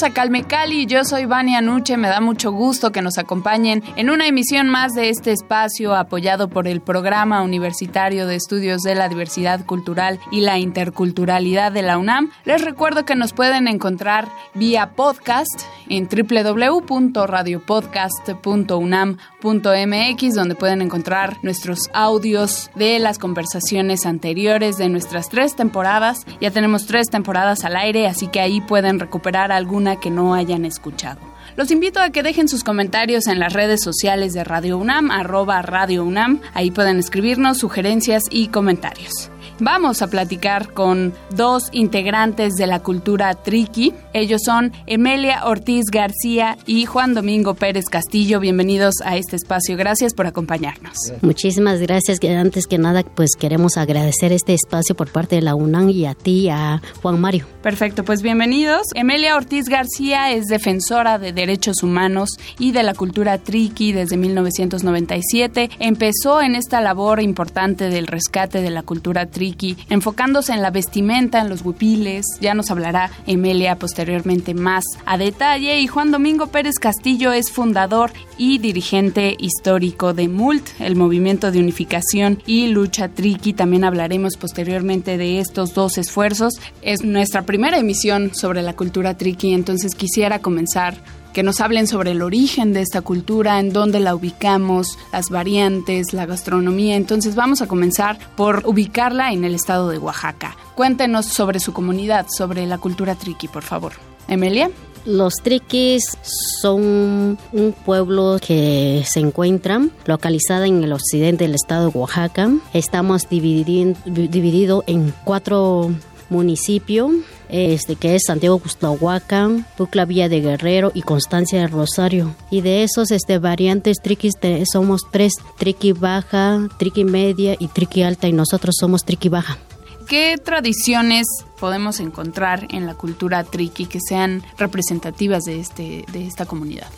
A Calme Cali, yo soy Vania Nuche, me da mucho gusto que nos acompañen en una emisión más de este espacio apoyado por el Programa Universitario de Estudios de la Diversidad Cultural y la Interculturalidad de la UNAM. Les recuerdo que nos pueden encontrar vía podcast en www.radiopodcast.unam.mx donde pueden encontrar nuestros audios de las conversaciones anteriores de nuestras tres temporadas. Ya tenemos tres temporadas al aire, así que ahí pueden recuperar alguna que no hayan escuchado. Los invito a que dejen sus comentarios en las redes sociales de Radio UNAM, arroba Radio UNAM. Ahí pueden escribirnos sugerencias y comentarios. Vamos a platicar con dos integrantes de la cultura triqui. Ellos son Emelia Ortiz García y Juan Domingo Pérez Castillo. Bienvenidos a este espacio. Gracias por acompañarnos. Muchísimas gracias. Antes que nada, pues queremos agradecer este espacio por parte de la UNAM y a ti, a Juan Mario. Perfecto, pues bienvenidos. Emelia Ortiz García es defensora de derechos humanos y de la cultura triqui desde 1997. Empezó en esta labor importante del rescate de la cultura triqui enfocándose en la vestimenta, en los huipiles. Ya nos hablará Emelia posteriormente más a detalle. Y Juan Domingo Pérez Castillo es fundador y dirigente histórico de MULT, el Movimiento de Unificación y Lucha Triqui. También hablaremos posteriormente de estos dos esfuerzos. Es nuestra primera emisión sobre la cultura triqui, entonces quisiera comenzar que nos hablen sobre el origen de esta cultura, en dónde la ubicamos, las variantes, la gastronomía. Entonces vamos a comenzar por ubicarla en el estado de Oaxaca. Cuéntenos sobre su comunidad, sobre la cultura triqui, por favor. Emelia. Los triquis son un pueblo que se encuentra localizado en el occidente del estado de Oaxaca. Estamos divididos en cuatro municipios este, que es Santiago Custahuacan, Pucla Villa de Guerrero y Constancia de Rosario. Y de esos este, variantes triquis somos tres, triqui baja, triqui media y triqui alta y nosotros somos triqui baja. ¿Qué tradiciones podemos encontrar en la cultura triqui que sean representativas de, este, de esta comunidad?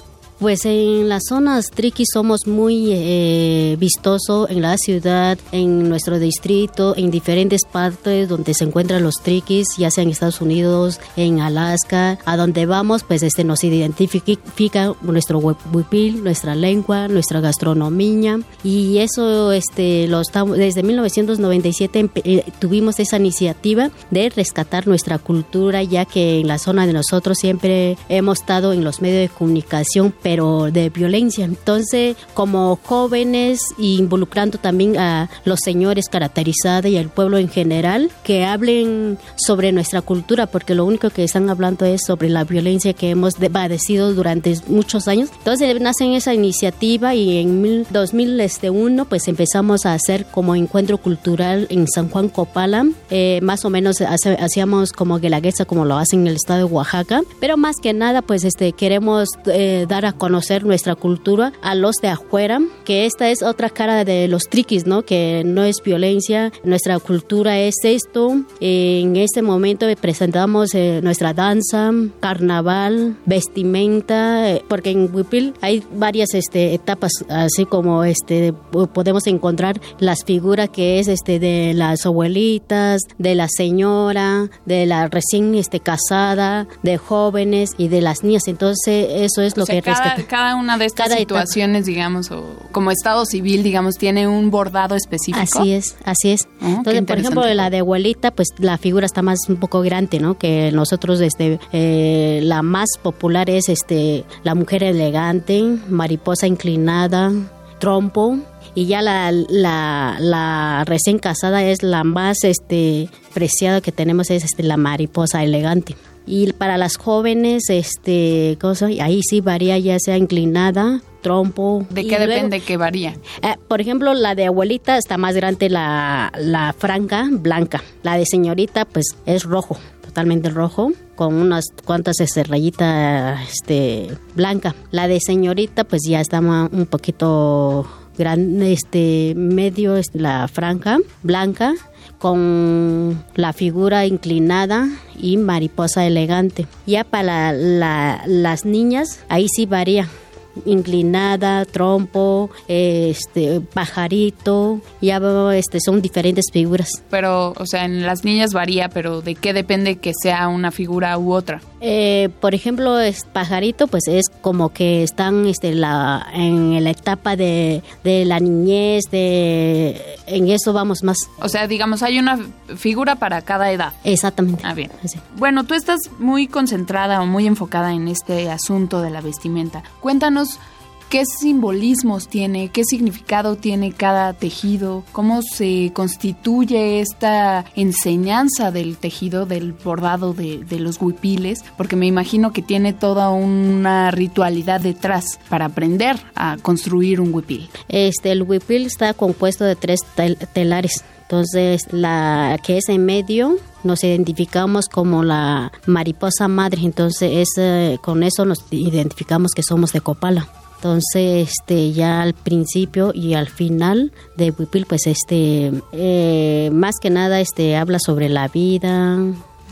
Pues en las zonas triqui somos muy eh, vistosos en la ciudad, en nuestro distrito, en diferentes partes donde se encuentran los triquis, ya sea en Estados Unidos, en Alaska, a donde vamos, pues este nos identifica nuestro huipil, nuestra lengua, nuestra gastronomía. Y eso este lo estamos desde 1997 eh, tuvimos esa iniciativa de rescatar nuestra cultura ya que en la zona de nosotros siempre hemos estado en los medios de comunicación pero de violencia. Entonces, como jóvenes involucrando también a los señores caracterizados y al pueblo en general, que hablen sobre nuestra cultura, porque lo único que están hablando es sobre la violencia que hemos padecido durante muchos años. Entonces, nace esa iniciativa y en 2001 pues empezamos a hacer como encuentro cultural en San Juan Copala, eh, más o menos hacíamos como guelaguetza como lo hacen en el estado de Oaxaca, pero más que nada pues este queremos eh, dar a conocer nuestra cultura a los de afuera, que esta es otra cara de los triquis, ¿no? Que no es violencia, nuestra cultura es esto. En este momento presentamos eh, nuestra danza, carnaval, vestimenta, eh, porque en Huipil hay varias este, etapas, así como este podemos encontrar las figuras que es este de las abuelitas, de la señora, de la recién este casada, de jóvenes y de las niñas. Entonces eso es lo que cada, una de estas situaciones, digamos, o como estado civil, digamos, tiene un bordado específico. Así es, así es. Oh, Entonces, por ejemplo, la de abuelita, pues la figura está más un poco grande, ¿no? Que nosotros, este, eh, la más popular es este, la mujer elegante, mariposa inclinada, trompo y ya la, la, la recién casada es la más este preciada que tenemos es este la mariposa elegante y para las jóvenes este cosa ahí sí varía ya sea inclinada trompo. ¿De qué depende que varía? Eh, por ejemplo, la de abuelita está más grande la, la franca blanca. La de señorita, pues es rojo, totalmente rojo, con unas cuantas este, rayitas este, blanca. La de señorita, pues ya está un poquito grande, este, medio, este, la franja blanca con la figura inclinada y mariposa elegante. Ya para las niñas, ahí sí varía inclinada, trompo, este, pajarito, ya este, son diferentes figuras. Pero, o sea, en las niñas varía, pero ¿de qué depende que sea una figura u otra? Eh, por ejemplo, es pajarito, pues es como que están este, la, en la etapa de, de la niñez, de en eso vamos más. O sea, digamos, hay una figura para cada edad. Exactamente. Ah, bien. Bueno, tú estás muy concentrada o muy enfocada en este asunto de la vestimenta. Cuéntanos ¿Qué simbolismos tiene? ¿Qué significado tiene cada tejido? ¿Cómo se constituye esta enseñanza del tejido, del bordado de, los huipiles? Porque me imagino que tiene toda una ritualidad detrás para aprender a construir un huipil. Este, el huipil está compuesto de tres telares. Entonces, la que es en medio nos identificamos como la mariposa madre, entonces es, con eso nos identificamos que somos de Copala. Entonces, este, ya al principio y al final de Huipil, pues, este, eh, más que nada, este, habla sobre la vida,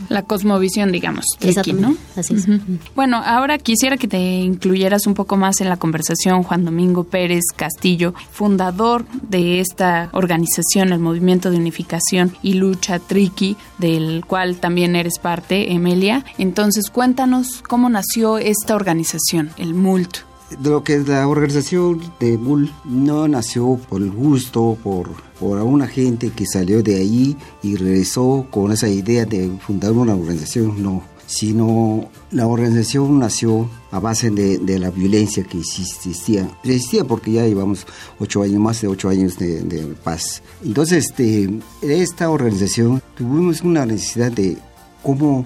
la cosmovisión, digamos, Exacto, ¿no? Así es. Bueno, ahora quisiera que te incluyeras un poco más en la conversación Juan Domingo Pérez Castillo, fundador de esta organización, el Movimiento de Unificación y Lucha Triqui, del cual también eres parte, Emelia. Entonces, cuéntanos cómo nació esta organización, el MULT lo que es la organización de Bull no nació por el gusto, por, por una gente que salió de ahí y regresó con esa idea de fundar una organización, no, sino la organización nació a base de, la violencia que existía. Existía porque ya llevamos ocho años, más de ocho años de, paz. Entonces, este, esta organización tuvimos una necesidad de cómo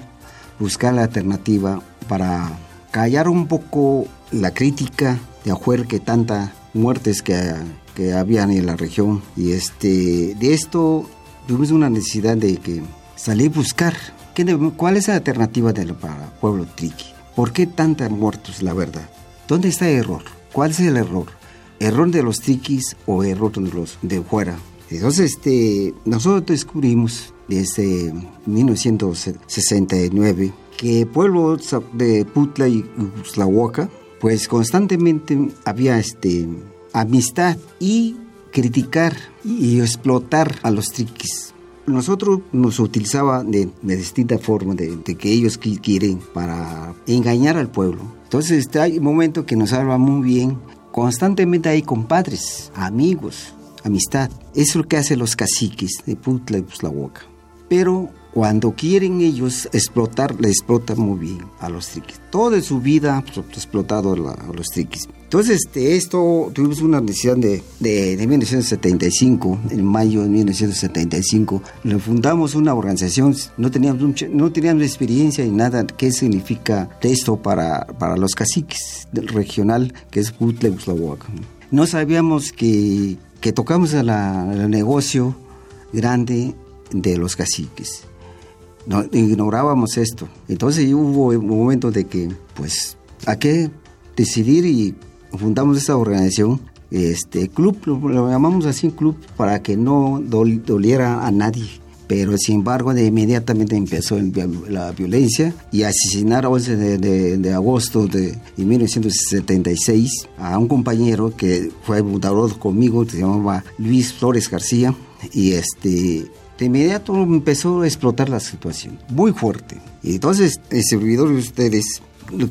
buscar la alternativa para callar un poco la crítica de afuera que tanta muertes que, que habían en la región. Y este de esto tuvimos una necesidad de que salir a buscar. Cuál es la alternativa del para pueblo triqui por qué tantos muertos la verdad dónde está el error cuál es el error error de los triquis o error de los de fuera entonces este nosotros descubrimos desde 1969 que pueblo de Putla y Uslahuaca pues constantemente había este, amistad y criticar y explotar a los triquis. Nosotros nos utilizaba de, distinta forma de, que ellos quieren para engañar al pueblo. Entonces este, hay un momento que nos habla muy bien. Constantemente hay compadres, amigos, amistad. Eso es lo que hacen los caciques de Putla y Puslahuaca. Pero cuando quieren ellos explotar, le explotan muy bien a los triquis. Toda su vida pues, explotado a los triquis. Entonces, este, esto tuvimos una decisión de, de, 1975, en mayo de 1975, le fundamos una organización, no teníamos, no teníamos experiencia en nada, qué significa esto para, para los caciques del regional, que es Putle-Uslahuac. No sabíamos que, que tocamos el negocio grande de los caciques no, ignorábamos esto. Entonces hubo un momento de que, pues, ¿a qué decidir y fundamos esta organización? Este club, lo, llamamos así club para que no doliera a nadie. Pero sin embargo, de inmediatamente empezó la violencia y asesinar 11 de, de, agosto de, 1976 a un compañero que fue fundador conmigo, que se llamaba Luis Flores García, y este de inmediato empezó a explotar la situación, muy fuerte. Y entonces, el servidor de ustedes,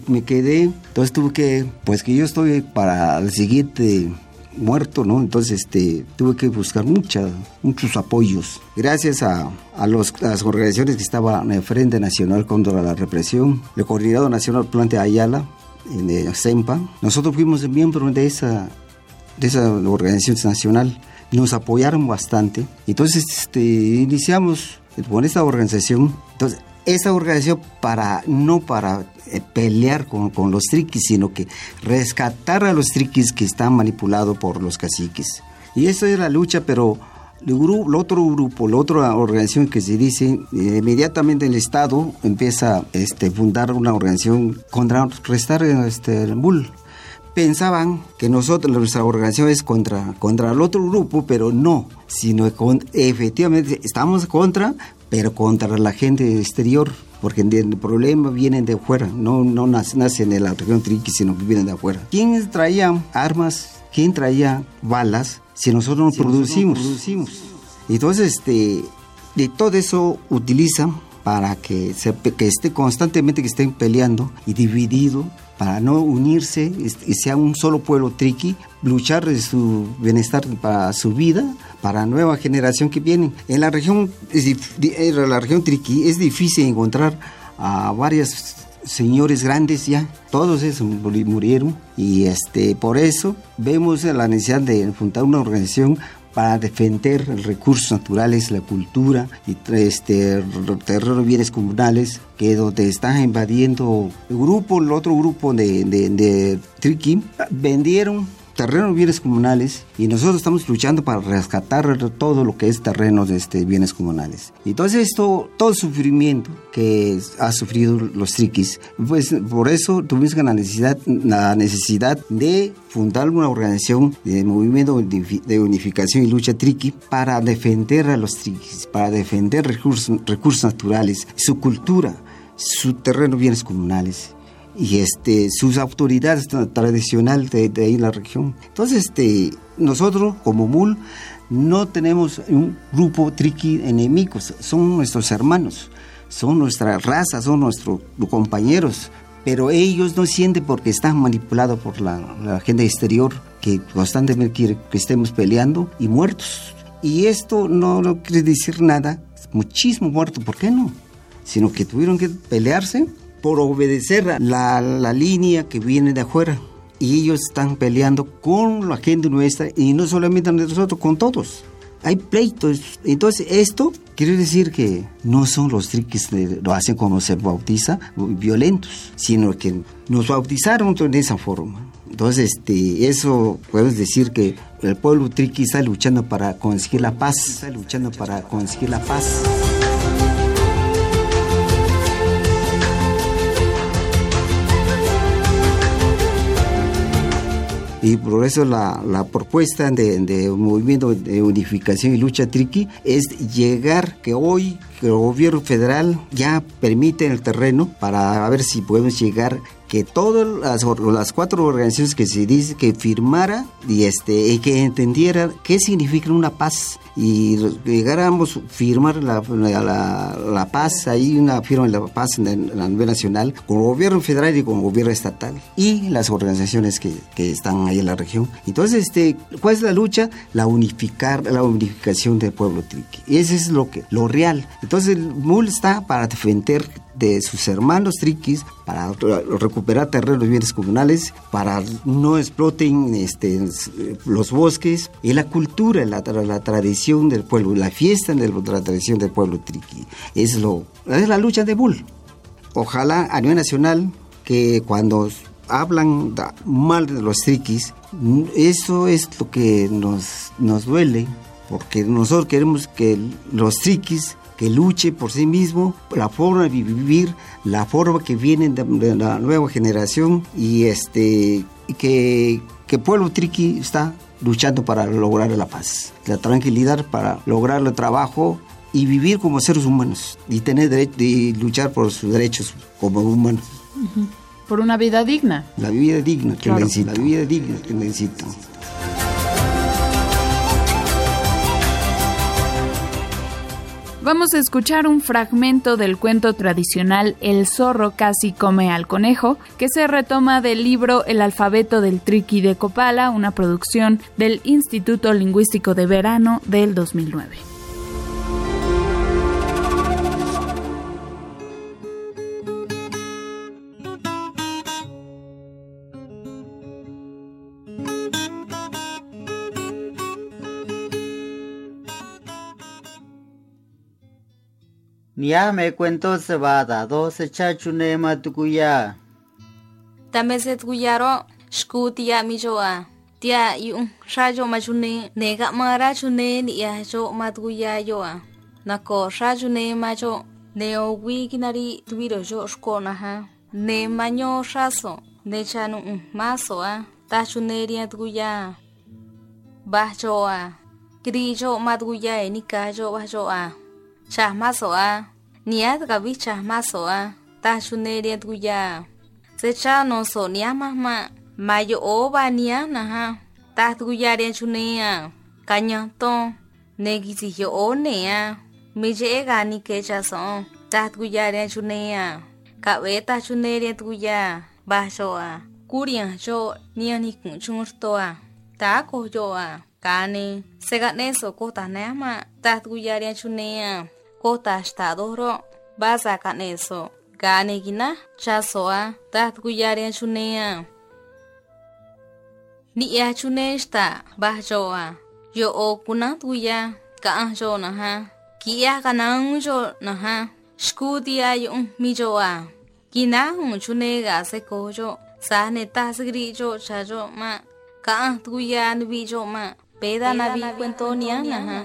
me quedé, entonces tuve que, pues que yo estoy para el siguiente muerto, ¿no? Entonces este, tuve que buscar mucha, muchos apoyos. Gracias a, a, los, las organizaciones que estaban en el Frente Nacional contra la Represión, el Coordinador Nacional Plante Ayala, en el CEMPA, nosotros fuimos miembros de esa de esa organización nacional nos apoyaron bastante. Entonces este, iniciamos con esta organización. Entonces, esa organización para no para eh, pelear con, con, los triquis, sino que rescatar a los triquis que están manipulados por los caciques. Y eso es la lucha, pero el, grupo, el otro grupo, la otra organización que se dice, eh, inmediatamente el Estado empieza a este, fundar una organización contra restar este, el MUL. Pensaban que nosotros, nuestra organización es contra, contra el otro grupo, pero no, sino con, efectivamente estamos contra, pero contra la gente exterior, porque el problema viene de afuera, no, no nace, en la región Triqui, sino que vienen de afuera. ¿Quién traía armas? ¿Quién traía balas? Si nosotros no, producimos. producimos. Entonces, este, de todo eso utilizan para que, se, que esté constantemente que estén peleando y dividido para no unirse y sea un solo pueblo triqui, luchar de su bienestar para su vida, para la nueva generación que viene. En la región, en la región triqui es difícil encontrar a varios señores grandes ya, todos esos murieron y este, por eso vemos la necesidad de fundar una organización para defender recursos naturales, la cultura y este terreno bienes comunales que donde están invadiendo el grupo, el otro grupo de, de, de Triqui, vendieron terrenos bienes comunales y nosotros estamos luchando para rescatar todo lo que es terrenos de este, bienes comunales. Entonces esto, todo el sufrimiento que ha sufrido los triquis, pues por eso tuvimos la necesidad, la necesidad de fundar una organización de movimiento de unificación y lucha triqui para defender a los triquis, para defender recursos, recursos naturales, su cultura, su terreno bienes comunales y este, sus autoridades tradicionales de, ahí en la región. Entonces, este, nosotros como MUL no tenemos un grupo triqui enemigos, son nuestros hermanos, son nuestra raza, son nuestros compañeros, pero ellos no sienten porque están manipulados por la, la exterior que constantemente quiere que estemos peleando y muertos. Y esto no, no quiere decir nada, muchísimo muerto, ¿por qué no? Sino que tuvieron que pelearse por obedecer la, la línea que viene de afuera. Y ellos están peleando con la gente nuestra y no solamente nosotros, con todos. Hay pleitos. Entonces, esto quiere decir que no son los triques que lo hacen como se bautiza, violentos, sino que nos bautizaron de esa forma. Entonces, este, eso podemos decir que el pueblo triqui está luchando para conseguir la paz, está luchando para conseguir la paz. Y por eso la, la propuesta de, movimiento de unificación y lucha triqui es llegar que hoy el gobierno federal ya permite el terreno para ver si podemos llegar que todas las, las, cuatro organizaciones que se dice que firmara y este y que entendiera qué significa una paz y llegáramos a firmar la, la, la, paz, ahí una firma de la paz la nivel nacional, con el gobierno federal y con el gobierno estatal y las organizaciones que, que, están ahí en la región. Entonces, este, ¿cuál es la lucha? La unificar, la unificación del pueblo triqui. Y eso es lo que, lo real. Entonces, el MUL está para defender de sus hermanos triquis para recuperar terrenos bienes comunales, para no exploten este, los bosques y la cultura, la, la tradición del pueblo, la fiesta de la tradición del pueblo triqui. Es, lo, es la lucha de Bull. Ojalá a nivel nacional que cuando hablan mal de los triquis, eso es lo que nos, nos duele, porque nosotros queremos que los triquis que luche por sí mismo, la forma de vivir, la forma que viene de, la nueva generación y este que, que Pueblo Triqui está luchando para lograr la paz, la tranquilidad para lograr el trabajo y vivir como seres humanos y tener derecho y luchar por sus derechos como humanos. Por una vida digna. La vida digna que necesita, la vida digna que necesitan. Vamos a escuchar un fragmento del cuento tradicional El zorro casi come al conejo, que se retoma del libro El alfabeto del triqui de Copala, una producción del Instituto Lingüístico de Verano del 2009. Nia me cuento se va da do se chachune matukuya. Tame se tukuyaro shkutia mi joa. Tia yung rajo machune nega mara chune ni ya jo matukuya yoa. Nako rajo ne majo neo wi kinari tuiro jo shkona. Ne maño raso ne chanu maso a. Ta chune ria tukuya. Bah joa. Kiri jo matukuya ni ka jo bah joa. Chah maso a. niaz gavicha masoa tashuneria tuya secha no so ni niamama mayo oba niana ha tatuyaria chunea kañato negisiyo onea miyega ni kecha so tatuyaria chunea kabeta chuneria tuya bashoa kuria cho niani kunchurtoa tako joa kane segatne so kota nema tatuyaria chunea kota cotastadoro baza kaneso ganegina chasoa tatguyarianchuneya ni'yachunexta bahyoa yo'okunatguya ka'anyonaha ki'yakana'unyonaha xkutiyayu'unmiyoa kina'unchunega sekoyo sahnetasgri'yo chayo'ma ka'antguyanvi'yo'ma pedanavi kuentonianaha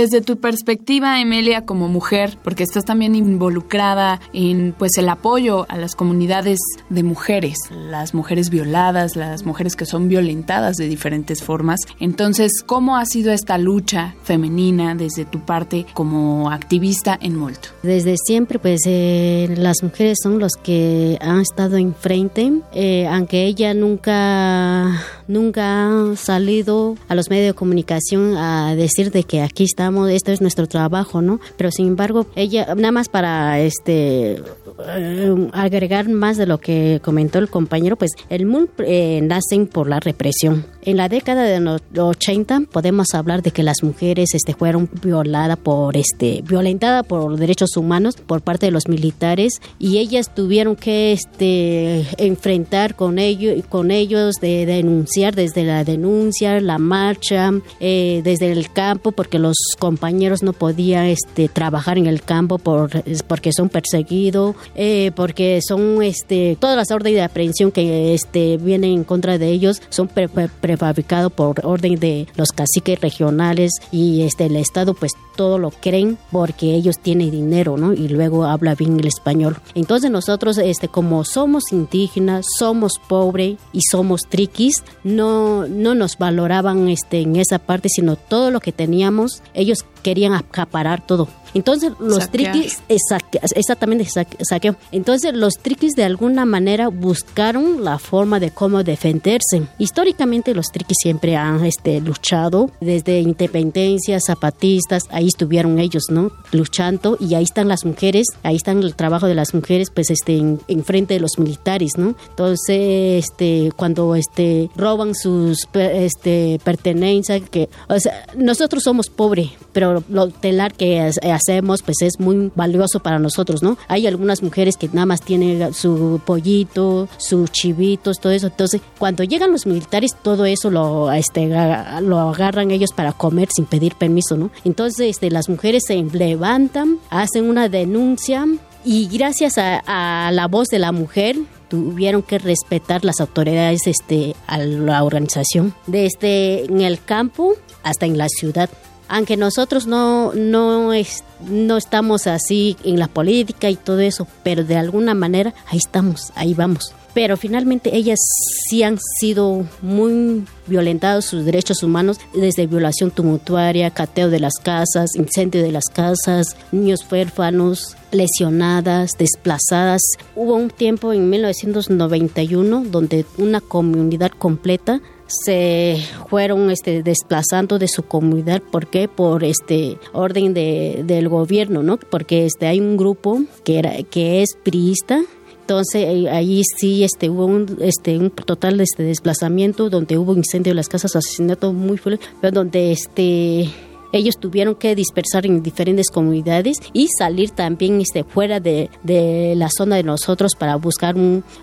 Desde tu perspectiva, Emelia, como mujer, porque estás también involucrada en pues el apoyo a las comunidades de mujeres, las mujeres violadas, las mujeres que son violentadas de diferentes formas. Entonces, ¿cómo ha sido esta lucha femenina desde tu parte como activista en Molto? Desde siempre, pues eh, las mujeres son los que han estado enfrente, eh, aunque ella nunca, nunca ha salido a los medios de comunicación a decir de que aquí estamos, esto es nuestro trabajo, ¿no? Pero sin embargo, ella, nada más para este eh, agregar más de lo que comentó el compañero, pues el MUN eh, nacen por la represión. En la década de los 80 podemos hablar de que las mujeres este, fueron violadas por este, violentadas por derechos humanos por parte de los militares y ellas tuvieron que este, enfrentar con ellos, con ellos de denunciar desde la denuncia, la marcha, eh, desde el campo, porque los compañeros no podían este, trabajar en el campo por, porque son perseguidos, eh, porque son este, todas las órdenes de aprehensión que este, vienen en contra de ellos son pre, pre, prefabricados por orden de los caciques regionales y este, el Estado pues todo lo creen porque ellos tienen dinero, ¿no? Y luego habla bien el español. Entonces nosotros, este, como somos indígenas, somos pobres y somos triquis, no, no nos valoraban este, en esa parte, sino todo lo que teníamos, ellos querían acaparar todo. Entonces los Saquear. triquis, exact- exactamente, saque- saqueo. Entonces los triquis de alguna manera buscaron la forma de cómo defenderse. Históricamente los triquis siempre han este, luchado desde independencia, zapatistas, ahí estuvieron ellos, ¿no? Luchando y ahí están las mujeres, ahí están el trabajo de las mujeres, pues este, en, en frente de los militares, ¿no? Entonces, este, cuando este, roban sus este, pertenencias, que, o sea, nosotros somos pobres, pero lo telar que ha- hacemos pues es muy valioso para nosotros, ¿no? Hay algunas mujeres que nada más tienen su pollito, sus chivitos, todo eso. Entonces, cuando llegan los militares, todo eso lo, este, lo agarran ellos para comer sin pedir permiso, ¿no? Entonces, este, las mujeres se levantan, hacen una denuncia y gracias a, a la voz de la mujer tuvieron que respetar las autoridades este, a la organización, desde en el campo hasta en la ciudad aunque nosotros no, no, es- no estamos así en la política y todo eso, pero de alguna manera ahí estamos, ahí vamos. Pero finalmente ellas sí han sido muy violentados sus derechos humanos desde violación tumultuaria, cateo de las casas, incendio de las casas, niños huérfanos, lesionadas, desplazadas. Hubo un tiempo en 1991 donde una comunidad completa se fueron este, desplazando de su comunidad. ¿Por qué? Por este orden de, del gobierno, ¿no? Porque este, hay un grupo que, era, que es priista entonces ahí sí este hubo un este un total este desplazamiento donde hubo incendio de las casas asesinato muy fuerte pero donde este ellos tuvieron que dispersar en diferentes comunidades y salir también este, fuera de, de la zona de nosotros para buscar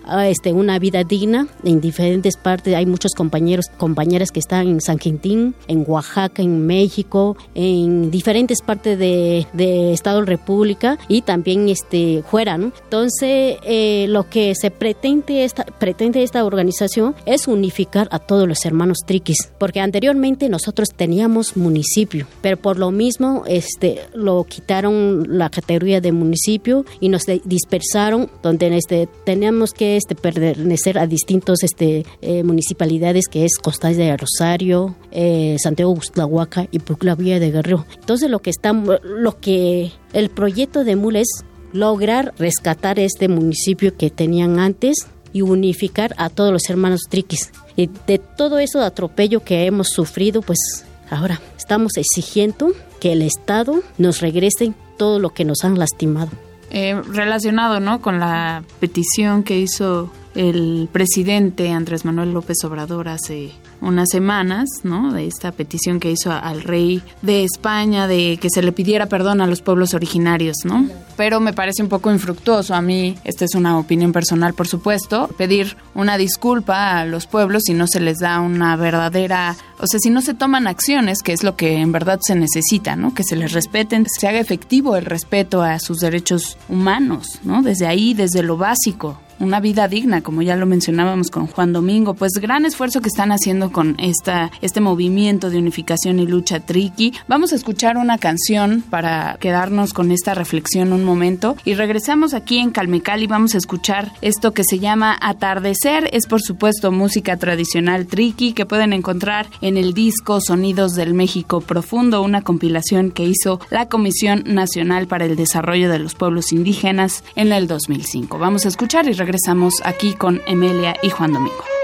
ah, este, una vida digna en diferentes partes. Hay muchos compañeros, compañeras que están en San Quintín, en Oaxaca, en México, en diferentes partes de, de Estado República y también este, fuera. Entonces, eh, lo que se pretende esta, pretende esta organización es unificar a todos los hermanos triquis, porque anteriormente nosotros teníamos municipio pero por lo mismo este lo quitaron la categoría de municipio y nos dispersaron donde este teníamos que este pertenecer a distintos este eh, municipalidades que es Costa de Rosario, eh, Santiago Gustlahuaca y Pucla Villa de Guerrero. Entonces lo que estamos lo que el proyecto de MUL es lograr rescatar este municipio que tenían antes y unificar a todos los hermanos triquis. Y de todo eso de atropello que hemos sufrido, pues Ahora estamos exigiendo que el Estado nos regrese todo lo que nos han lastimado. Eh, relacionado ¿no? con la petición que hizo el presidente Andrés Manuel López Obrador hace unas semanas, ¿no? De esta petición que hizo al rey de España de que se le pidiera perdón a los pueblos originarios, ¿no? Pero me parece un poco infructuoso a mí, esta es una opinión personal, por supuesto, pedir una disculpa a los pueblos si no se les da una verdadera, o sea, si no se toman acciones, que es lo que en verdad se necesita, ¿no? Que se les respeten, se haga efectivo el respeto a sus derechos humanos, ¿no? Desde ahí, desde lo básico, una vida digna, como ya lo mencionábamos con Juan Domingo. Pues gran esfuerzo que están haciendo con este movimiento de unificación y lucha triqui. Vamos a escuchar una canción para quedarnos con esta reflexión un momento y regresamos aquí en Calmecal y vamos a escuchar esto que se llama Atardecer. Es por supuesto música tradicional triqui que pueden encontrar en el disco Sonidos del México Profundo, una compilación que hizo la Comisión Nacional para el Desarrollo de los Pueblos Indígenas en el 2005. Vamos a escuchar y regresamos aquí con Emelia y Juan Domingo.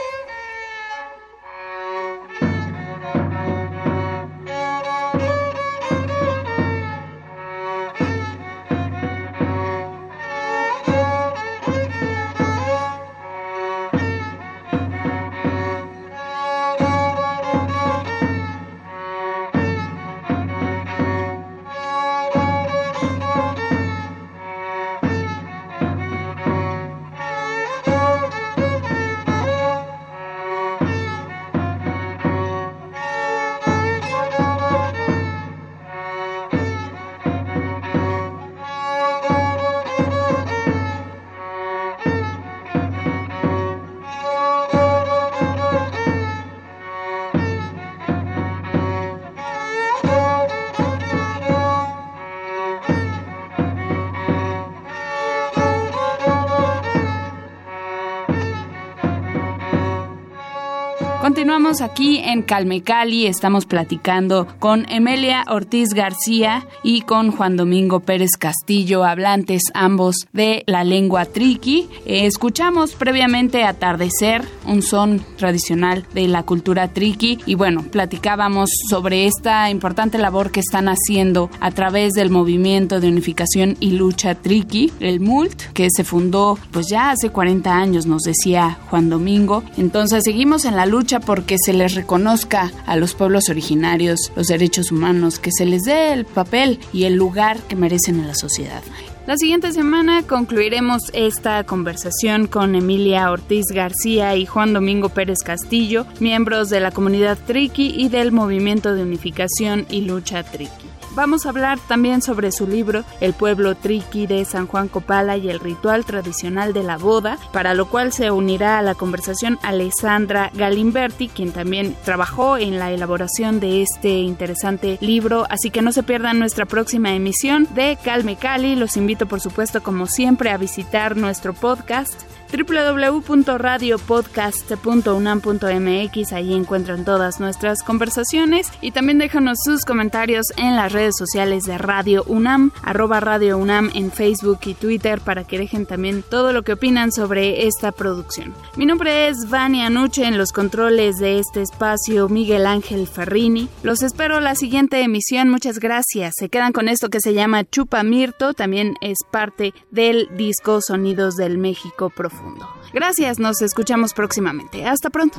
Continuamos aquí en Calmecali, estamos platicando con Emelia Ortiz García y con Juan Domingo Pérez Castillo, hablantes ambos de la lengua triqui. Eh, escuchamos previamente Atardecer, un son tradicional de la cultura triqui y bueno, platicábamos sobre esta importante labor que están haciendo a través del movimiento de unificación y lucha triqui, el MULT, que se fundó pues ya hace 40 años, nos decía Juan Domingo. Entonces seguimos en la lucha porque se les reconozca a los pueblos originarios los derechos humanos, que se les dé el papel y el lugar que merecen en la sociedad. La siguiente semana concluiremos esta conversación con Emilia Ortiz García y Juan Domingo Pérez Castillo, miembros de la comunidad Triqui y del Movimiento de Unificación y Lucha Triqui. Vamos a hablar también sobre su libro El pueblo triqui de San Juan Copala y el ritual tradicional de la boda, para lo cual se unirá a la conversación Alessandra Galimberti, quien también trabajó en la elaboración de este interesante libro, así que no se pierdan nuestra próxima emisión de Calme Cali. Los invito por supuesto como siempre a visitar nuestro podcast www.radiopodcast.unam.mx. Ahí encuentran todas nuestras conversaciones y también déjanos sus comentarios en las redes sociales de Radio UNAM, arroba Radio UNAM en Facebook y Twitter para que dejen también todo lo que opinan sobre esta producción. Mi nombre es Vania Nuche en los controles de este espacio Miguel Ángel Ferrini. Los espero la siguiente emisión. Muchas gracias. Se quedan con esto que se llama Chupa Mirto. También es parte del disco Sonidos del México Gracias, nos escuchamos próximamente. Hasta pronto.